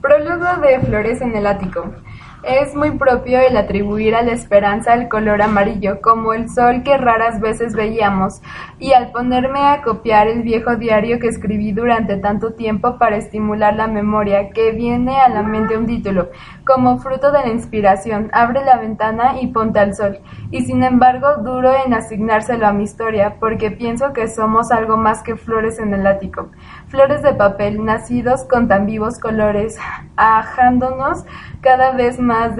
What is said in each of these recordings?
Prólogo de Flores en el ático. Es muy propio el atribuir a la esperanza el color amarillo, como el sol que raras veces veíamos, y al ponerme a copiar el viejo diario que escribí durante tanto tiempo para estimular la memoria, que viene a la mente un título, como fruto de la inspiración, abre la ventana y ponte al sol, y sin embargo duro en asignárselo a mi historia, porque pienso que somos algo más que flores en el ático, flores de papel, nacidos con tan vivos colores, ajándonos cada vez más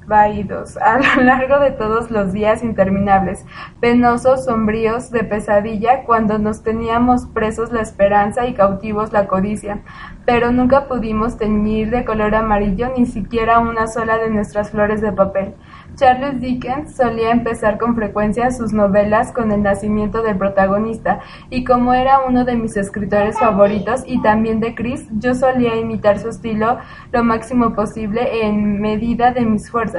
desvaídos a lo largo de todos los días interminables, penosos, sombríos, de pesadilla, cuando nos teníamos presos la esperanza y cautivos la codicia, pero nunca pudimos teñir de color amarillo ni siquiera una sola de nuestras flores de papel. Charles Dickens solía empezar con frecuencia sus novelas con el nacimiento del protagonista, y como era uno de mis escritores favoritos y también de Chris, yo solía imitar su estilo lo máximo posible en medida de mis fuerzas.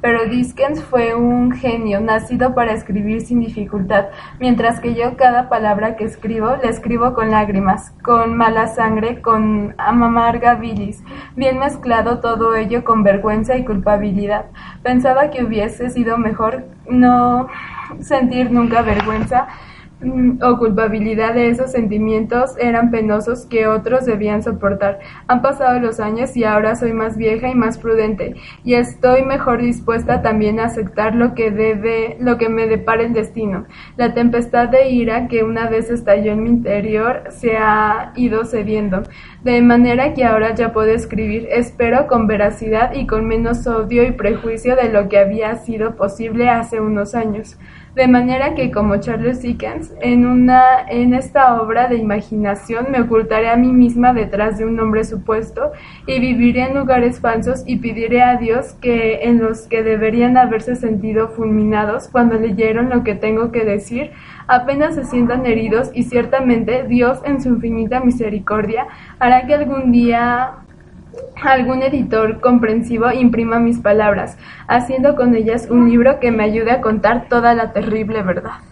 Pero Dickens fue un genio, nacido para escribir sin dificultad, mientras que yo cada palabra que escribo la escribo con lágrimas, con mala sangre, con amarga bilis, bien mezclado todo ello con vergüenza y culpabilidad. Pensaba que hubiese sido mejor no sentir nunca vergüenza o culpabilidad de esos sentimientos eran penosos que otros debían soportar. Han pasado los años y ahora soy más vieja y más prudente y estoy mejor dispuesta también a aceptar lo que debe, lo que me depara el destino. La tempestad de ira que una vez estalló en mi interior se ha ido cediendo, de manera que ahora ya puedo escribir, espero con veracidad y con menos odio y prejuicio de lo que había sido posible hace unos años. De manera que, como Charles Dickens, en, una, en esta obra de imaginación me ocultaré a mí misma detrás de un nombre supuesto y viviré en lugares falsos y pediré a Dios que en los que deberían haberse sentido fulminados cuando leyeron lo que tengo que decir, apenas se sientan heridos y ciertamente Dios en su infinita misericordia hará que algún día algún editor comprensivo imprima mis palabras, haciendo con ellas un libro que me ayude a contar toda la terrible verdad.